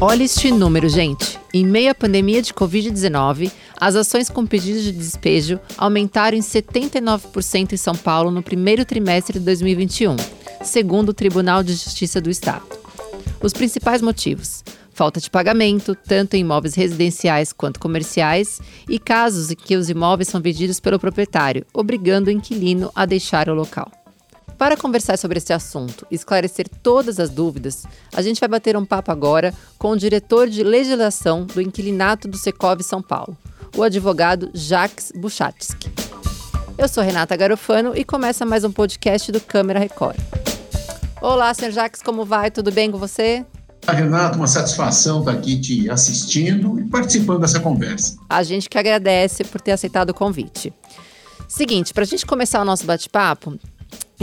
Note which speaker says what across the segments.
Speaker 1: Olha este número, gente. Em meio à pandemia de Covid-19, as ações com pedidos de despejo aumentaram em 79% em São Paulo no primeiro trimestre de 2021, segundo o Tribunal de Justiça do Estado. Os principais motivos: falta de pagamento, tanto em imóveis residenciais quanto comerciais, e casos em que os imóveis são vendidos pelo proprietário, obrigando o inquilino a deixar o local. Para conversar sobre esse assunto e esclarecer todas as dúvidas, a gente vai bater um papo agora com o diretor de legislação do inquilinato do Secov São Paulo, o advogado Jacques Buchatsky. Eu sou Renata Garofano e começa mais um podcast do Câmara Record. Olá, senhor Jacques, como vai? Tudo bem com você?
Speaker 2: Renato, uma satisfação estar aqui te assistindo e participando dessa conversa.
Speaker 1: A gente que agradece por ter aceitado o convite. Seguinte, para a gente começar o nosso bate-papo,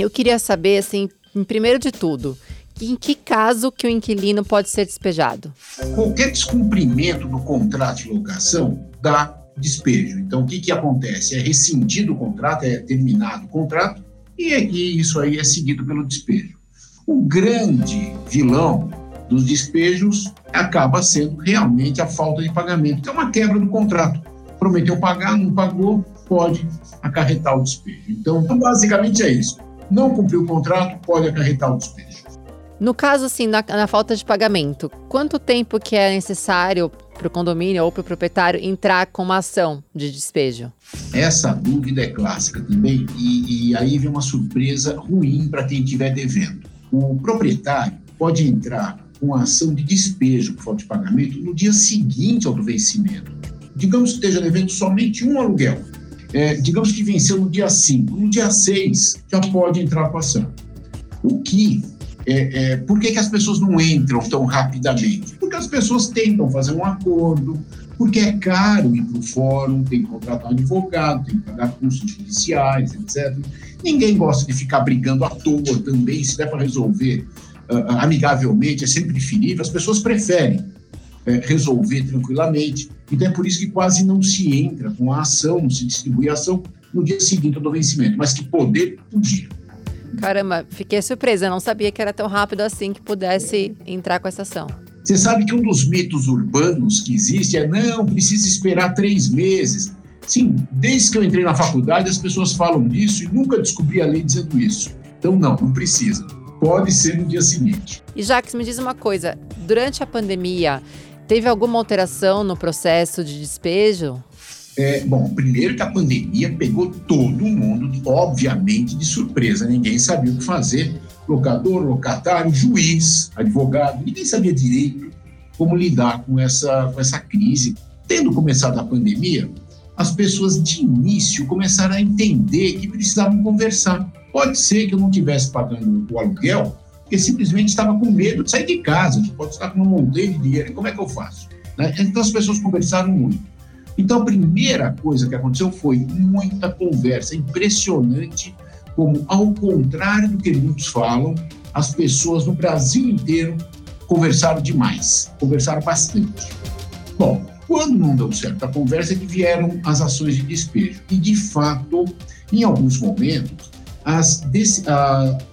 Speaker 1: eu queria saber, assim, em primeiro de tudo, em que caso que o inquilino pode ser despejado?
Speaker 2: Qualquer descumprimento do contrato de locação dá despejo. Então, o que, que acontece? É rescindido o contrato, é terminado o contrato, e, e isso aí é seguido pelo despejo. O grande vilão dos despejos acaba sendo realmente a falta de pagamento, que é uma quebra do contrato. Prometeu pagar, não pagou, pode acarretar o despejo. Então, basicamente é isso. Não cumpriu o contrato, pode acarretar o despejo.
Speaker 1: No caso, assim, na, na falta de pagamento, quanto tempo que é necessário para o condomínio ou para o proprietário entrar com uma ação de despejo?
Speaker 2: Essa dúvida é clássica também, e, e aí vem uma surpresa ruim para quem estiver devendo. O proprietário pode entrar com a ação de despejo por falta de pagamento no dia seguinte ao do vencimento. Digamos que esteja devendo somente um aluguel. É, digamos que venceu no dia 5. No dia 6, já pode entrar com a ação. O que é, é, por que, que as pessoas não entram tão rapidamente? Porque as pessoas tentam fazer um acordo, porque é caro ir para o fórum, tem que contratar um advogado, tem que pagar custos judiciais, etc. Ninguém gosta de ficar brigando à toa também, se der para resolver uh, amigavelmente, é sempre preferível. As pessoas preferem uh, resolver tranquilamente. Então é por isso que quase não se entra com a ação, não se distribui a ação no dia seguinte do vencimento, mas que poder, podia.
Speaker 1: Caramba, fiquei surpresa, não sabia que era tão rápido assim que pudesse entrar com essa ação.
Speaker 2: Você sabe que um dos mitos urbanos que existe é não, precisa esperar três meses. Sim, desde que eu entrei na faculdade as pessoas falam disso e nunca descobri a lei dizendo isso. Então não, não precisa pode ser no dia seguinte.
Speaker 1: E Jacques, me diz uma coisa: durante a pandemia, teve alguma alteração no processo de despejo?
Speaker 2: É, bom, primeiro que a pandemia pegou todo mundo, obviamente, de surpresa. Ninguém sabia o que fazer. Locador, locatário, juiz, advogado, ninguém sabia direito como lidar com essa, com essa crise. Tendo começado a pandemia, as pessoas de início começaram a entender que precisavam conversar. Pode ser que eu não estivesse pagando o aluguel, porque simplesmente estava com medo de sair de casa, de pode estar com uma montanha de dinheiro, como é que eu faço? Né? Então as pessoas conversaram muito. Então a primeira coisa que aconteceu foi muita conversa, impressionante como, ao contrário do que muitos falam, as pessoas no Brasil inteiro conversaram demais, conversaram bastante. Bom, quando não deu certo a conversa, é que vieram as ações de despejo. E, de fato, em alguns momentos, as, des,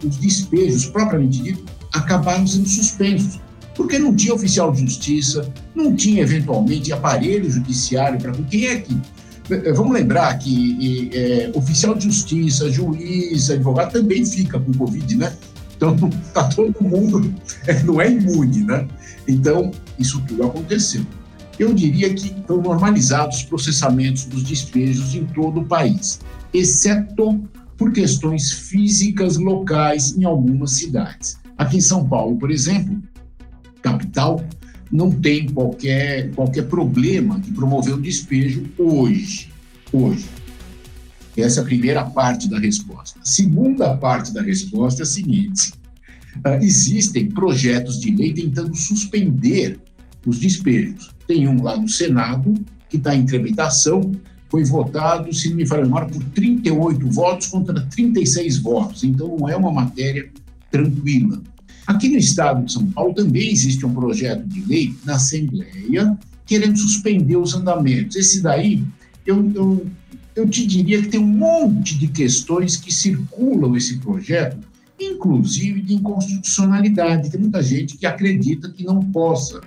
Speaker 2: os despejos, propriamente dito, acabaram sendo suspensos, porque não tinha oficial de justiça, não tinha, eventualmente, aparelho judiciário para. Quem é que. Eh, vamos lembrar que é, oficial de justiça, juiz, advogado também fica com Covid, né? Então, está todo mundo, não é imune, né? Então, isso tudo aconteceu eu diria que estão normalizados os processamentos dos despejos em todo o país, exceto por questões físicas locais em algumas cidades. Aqui em São Paulo, por exemplo, capital, não tem qualquer, qualquer problema de promover o despejo hoje. Hoje. Essa é a primeira parte da resposta. A segunda parte da resposta é a seguinte: uh, existem projetos de lei tentando suspender os despejos. Tem um lá no Senado, que está em tramitação, foi votado, se não me falha memória, por 38 votos contra 36 votos. Então, não é uma matéria tranquila. Aqui no estado de São Paulo também existe um projeto de lei na Assembleia querendo suspender os andamentos. Esse daí, eu, eu, eu te diria que tem um monte de questões que circulam esse projeto, inclusive de inconstitucionalidade. Tem muita gente que acredita que não possa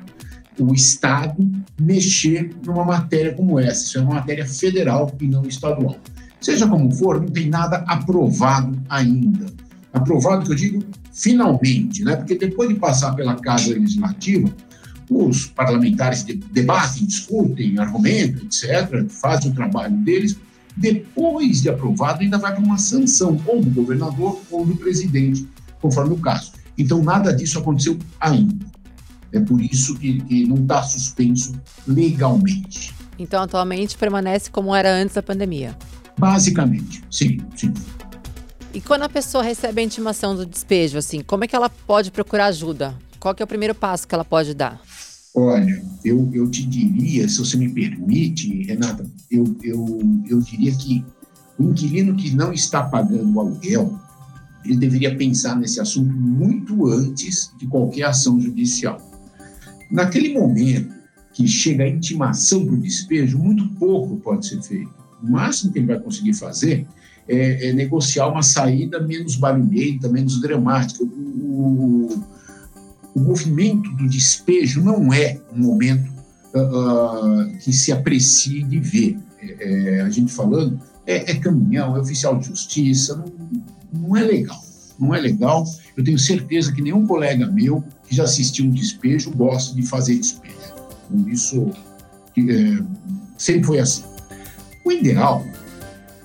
Speaker 2: o Estado mexer numa matéria como essa. Isso é uma matéria federal e não estadual. Seja como for, não tem nada aprovado ainda. Aprovado, que eu digo, finalmente, né? porque depois de passar pela Casa Legislativa, os parlamentares debatem, discutem, argumentam, etc., fazem o trabalho deles. Depois de aprovado, ainda vai para uma sanção, ou do governador ou do presidente, conforme o caso. Então, nada disso aconteceu ainda. É por isso que, que não está suspenso legalmente.
Speaker 1: Então, atualmente permanece como era antes da pandemia?
Speaker 2: Basicamente, sim, sim.
Speaker 1: E quando a pessoa recebe a intimação do despejo, assim, como é que ela pode procurar ajuda? Qual é o primeiro passo que ela pode dar?
Speaker 2: Olha, eu, eu te diria, se você me permite, Renata, eu, eu, eu diria que o inquilino que não está pagando o aluguel, ele deveria pensar nesse assunto muito antes de qualquer ação judicial. Naquele momento que chega a intimação para o despejo, muito pouco pode ser feito. O máximo que ele vai conseguir fazer é, é negociar uma saída menos barulhenta, menos dramática. O, o, o, movimento do despejo não é um momento uh, que se aprecie de ver. É, é, a gente falando, é, é, caminhão, é oficial de justiça, não, não é legal. Não é legal. Eu tenho certeza que nenhum colega meu que já assistiu um despejo gosta de fazer despejo. Isso é, sempre foi assim. O ideal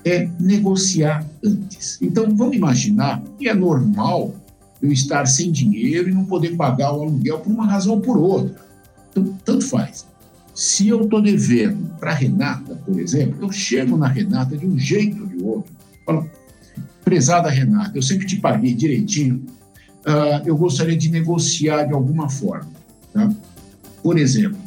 Speaker 2: é negociar antes. Então, vamos imaginar que é normal eu estar sem dinheiro e não poder pagar o aluguel por uma razão ou por outra. Então, tanto faz. Se eu estou devendo para a Renata, por exemplo, eu chego na Renata de um jeito ou de outro, falo, prezada Renata, eu sempre te paguei direitinho, uh, eu gostaria de negociar de alguma forma. Tá? Por exemplo,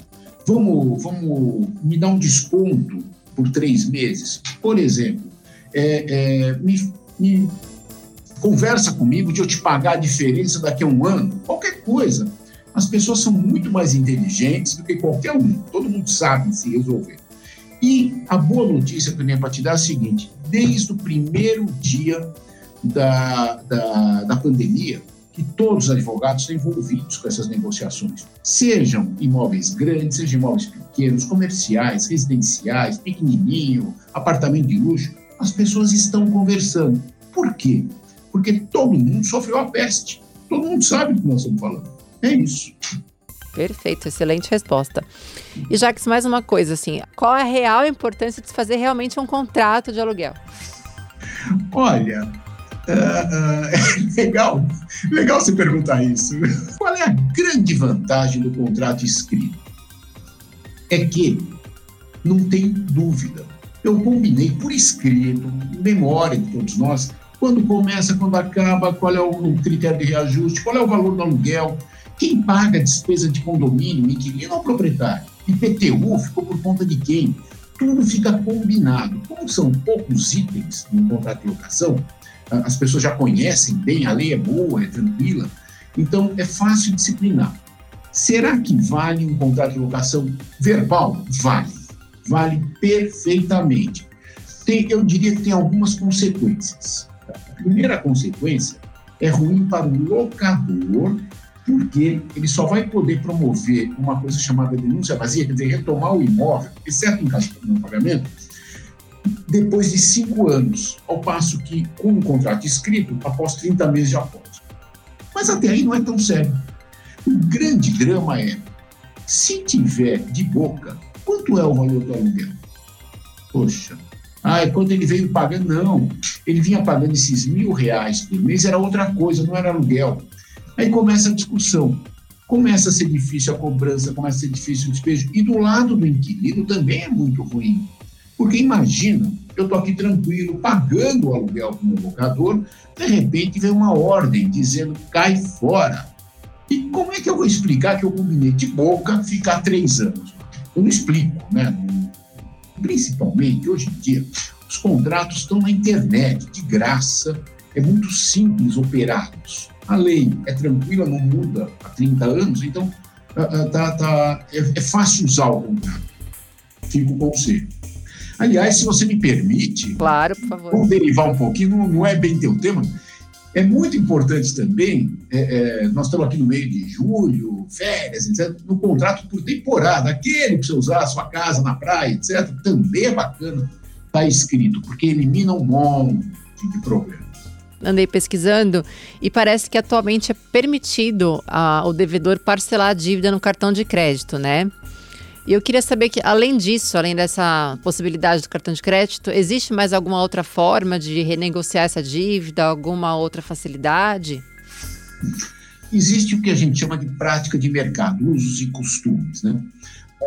Speaker 2: vamos, vamos me dar um desconto por três meses. Por exemplo, é, é, me, me conversa comigo de eu te pagar a diferença daqui a um ano, qualquer coisa. As pessoas são muito mais inteligentes do que qualquer um. Todo mundo sabe se resolver. E a boa notícia que eu tenho para te dar é a seguinte: desde o primeiro dia da, da, da pandemia, que todos os advogados estão envolvidos com essas negociações, sejam imóveis grandes, sejam imóveis pequenos, comerciais, residenciais, pequenininho, apartamento de luxo, as pessoas estão conversando. Por quê? Porque todo mundo sofreu a peste. Todo mundo sabe do que nós estamos falando. É isso.
Speaker 1: Perfeito, excelente resposta. E Jacques, mais uma coisa assim, qual é a real importância de se fazer realmente um contrato de aluguel?
Speaker 2: Olha, Uh, legal, legal você perguntar isso. Qual é a grande vantagem do contrato escrito? É que não tem dúvida. Eu combinei por escrito, memória de todos nós, quando começa, quando acaba, qual é o critério de reajuste, qual é o valor do aluguel, quem paga a despesa de condomínio, inquilino ou proprietário. IPTU ficou por conta de quem? Tudo fica combinado. Como são poucos itens no contrato de locação, as pessoas já conhecem bem, a lei é boa, é tranquila, então é fácil disciplinar. Será que vale um contrato de locação verbal? Vale. Vale perfeitamente. Tem, eu diria que tem algumas consequências. A primeira consequência é ruim para o locador, porque ele só vai poder promover uma coisa chamada denúncia vazia, quer dizer, retomar o imóvel, exceto em caso de não pagamento, depois de cinco anos, ao passo que, com um contrato escrito, após 30 meses já pode. Mas até aí não é tão sério. O grande drama é, se tiver de boca, quanto é o valor do aluguel? Poxa, ah, é quanto ele veio pagando? Não, ele vinha pagando esses mil reais por mês, era outra coisa, não era aluguel. Aí começa a discussão. Começa a ser difícil a cobrança, começa a ser difícil o despejo. E do lado do inquilino também é muito ruim. Porque imagina, eu estou aqui tranquilo, pagando o aluguel para o meu locador, de repente vem uma ordem dizendo cai fora. E como é que eu vou explicar que eu combinei de boca ficar três anos? Eu não explico, né? Principalmente, hoje em dia, os contratos estão na internet, de graça, é muito simples operá-los. A lei é tranquila, não muda há 30 anos, então tá, tá, é, é fácil usar o contrato. Fica o conselho. Aliás, se você me permite.
Speaker 1: Claro, por favor.
Speaker 2: Vamos derivar um pouquinho, não, não é bem teu tema. É muito importante também, é, é, nós estamos aqui no meio de julho, férias, etc., no contrato por temporada, aquele para você usar a sua casa na praia, etc., também é bacana estar tá escrito, porque elimina um monte de problemas.
Speaker 1: Andei pesquisando e parece que atualmente é permitido a, o devedor parcelar a dívida no cartão de crédito, né? E eu queria saber que, além disso, além dessa possibilidade do cartão de crédito, existe mais alguma outra forma de renegociar essa dívida, alguma outra facilidade?
Speaker 2: Existe o que a gente chama de prática de mercado, usos e costumes. Né?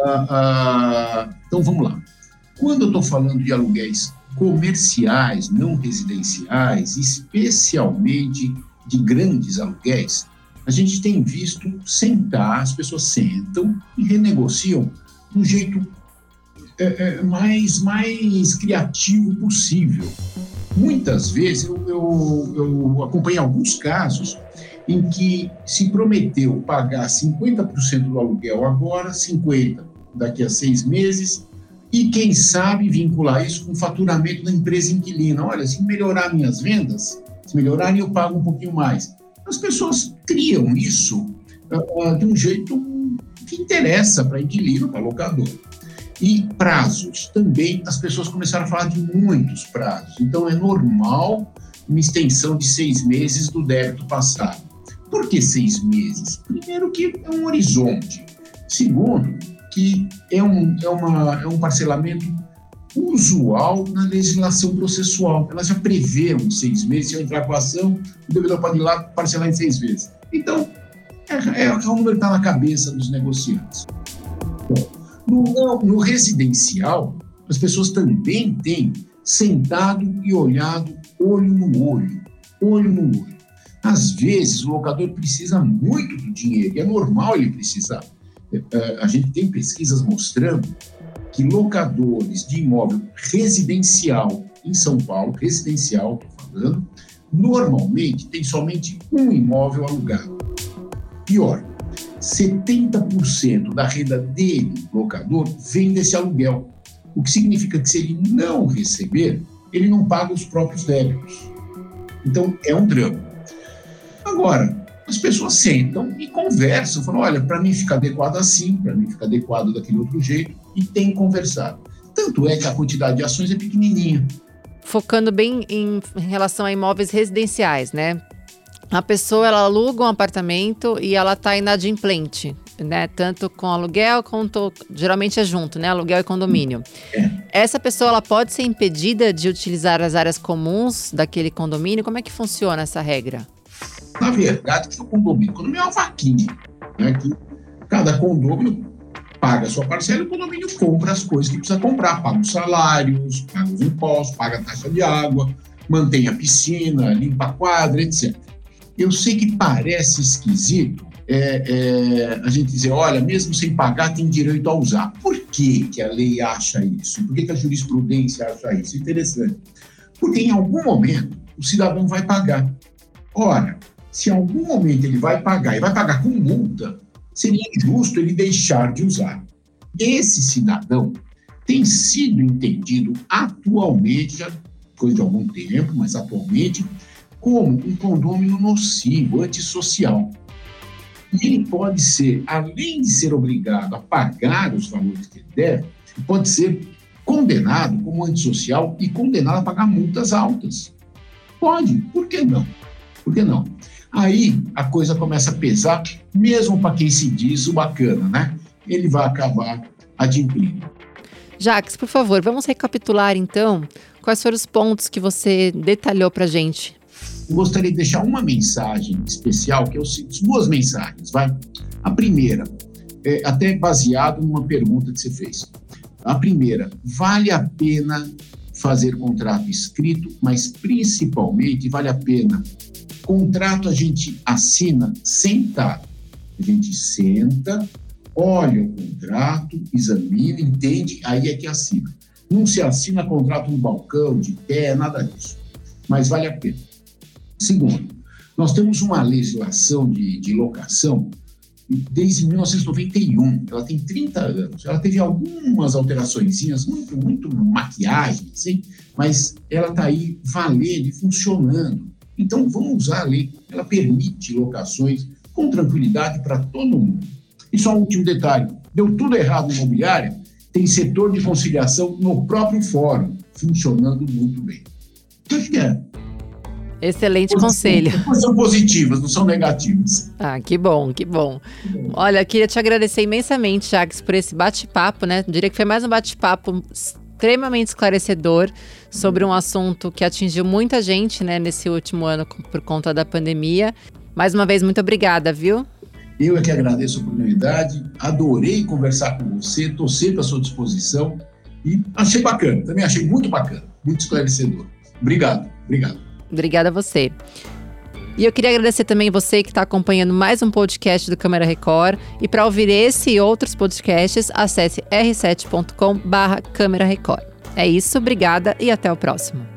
Speaker 2: Ah, ah, então vamos lá. Quando eu estou falando de aluguéis comerciais, não residenciais, especialmente de grandes aluguéis, a gente tem visto sentar, as pessoas sentam e renegociam do jeito é, é, mais, mais criativo possível. Muitas vezes eu, eu, eu acompanhei alguns casos em que se prometeu pagar 50% do aluguel agora, 50% daqui a seis meses, e quem sabe vincular isso com o faturamento da empresa inquilina. Olha, se melhorar minhas vendas, se melhorarem, eu pago um pouquinho mais. As pessoas criam isso uh, de um jeito que interessa para inquilino, para locador. E prazos. Também as pessoas começaram a falar de muitos prazos. Então, é normal uma extensão de seis meses do débito passado. Por que seis meses? Primeiro, que é um horizonte. Segundo, que é um, é uma, é um parcelamento usual na legislação processual. Ela já prevê uns seis meses, se eu entrar com a ação, o devedor pode ir lá parcelar em seis vezes. Então, é, é, é um número que está na cabeça dos negociantes. No, no residencial, as pessoas também têm sentado e olhado olho no olho, olho no olho. Às vezes, o locador precisa muito do dinheiro, e é normal ele precisar. É, a gente tem pesquisas mostrando que locadores de imóvel residencial em São Paulo, residencial, estou falando, normalmente tem somente um imóvel alugado. Pior, 70% da renda dele, locador, vem desse aluguel. O que significa que se ele não receber, ele não paga os próprios débitos. Então, é um drama. Agora, as pessoas sentam e conversam, falam: olha, para mim fica adequado assim, para mim fica adequado daquele outro jeito, e tem conversado. Tanto é que a quantidade de ações é pequenininha.
Speaker 1: Focando bem em, em relação a imóveis residenciais, né? a pessoa ela aluga um apartamento e ela está inadimplente, né? Tanto com aluguel quanto geralmente é junto, né? Aluguel e condomínio. É. Essa pessoa ela pode ser impedida de utilizar as áreas comuns daquele condomínio. Como é que funciona essa regra?
Speaker 2: Na verdade, o condomínio, o condomínio é uma vaquinha, né? Que cada condomínio paga a sua parcela e o condomínio compra as coisas que precisa comprar, paga os salários, paga os impostos, paga a taxa de água, mantém a piscina, limpa a quadra, etc. Eu sei que parece esquisito é, é, a gente dizer, olha, mesmo sem pagar, tem direito a usar. Por que, que a lei acha isso? Por que, que a jurisprudência acha isso? Interessante. Porque em algum momento o cidadão vai pagar. Ora, se em algum momento ele vai pagar e vai pagar com multa, seria injusto ele deixar de usar. Esse cidadão tem sido entendido atualmente, já coisa de algum tempo, mas atualmente, como um condômino nocivo, antissocial. E ele pode ser, além de ser obrigado a pagar os valores que ele deve, pode ser condenado como antissocial e condenado a pagar multas altas. Pode, por que não? Por que não? Aí a coisa começa a pesar, mesmo para quem se diz o bacana, né? Ele vai acabar adimplindo.
Speaker 1: Jacques, por favor, vamos recapitular então quais foram os pontos que você detalhou para gente
Speaker 2: gostaria de deixar uma mensagem especial, que é o duas mensagens, vai. A primeira, é até baseado numa pergunta que você fez. A primeira, vale a pena fazer contrato escrito, mas principalmente vale a pena. Contrato a gente assina sentado. A gente senta, olha o contrato, examina, entende, aí é que assina. Não se assina contrato no balcão, de pé, nada disso. Mas vale a pena. Segundo, nós temos uma legislação de, de locação desde 1991, ela tem 30 anos. Ela teve algumas alterações, muito, muito maquiagem, assim, mas ela está aí valendo e funcionando. Então, vamos usar a lei. Ela permite locações com tranquilidade para todo mundo. E só um último detalhe: deu tudo errado no imobiliário, tem setor de conciliação no próprio fórum, funcionando muito bem. Acho que é.
Speaker 1: Excelente conselho.
Speaker 2: São positivas, não são negativas.
Speaker 1: Ah, que bom, que bom. Olha, queria te agradecer imensamente, Jacques, por esse bate-papo, né? Diria que foi mais um bate-papo extremamente esclarecedor sobre um assunto que atingiu muita gente, né, nesse último ano por conta da pandemia. Mais uma vez, muito obrigada, viu?
Speaker 2: Eu é que agradeço a oportunidade, adorei conversar com você, estou sempre à sua disposição e achei bacana, também achei muito bacana, muito esclarecedor. Obrigado, obrigado.
Speaker 1: Obrigada a você. E eu queria agradecer também você que está acompanhando mais um podcast do Câmara Record. E para ouvir esse e outros podcasts, acesse r7.com/câmera Record. É isso, obrigada e até o próximo.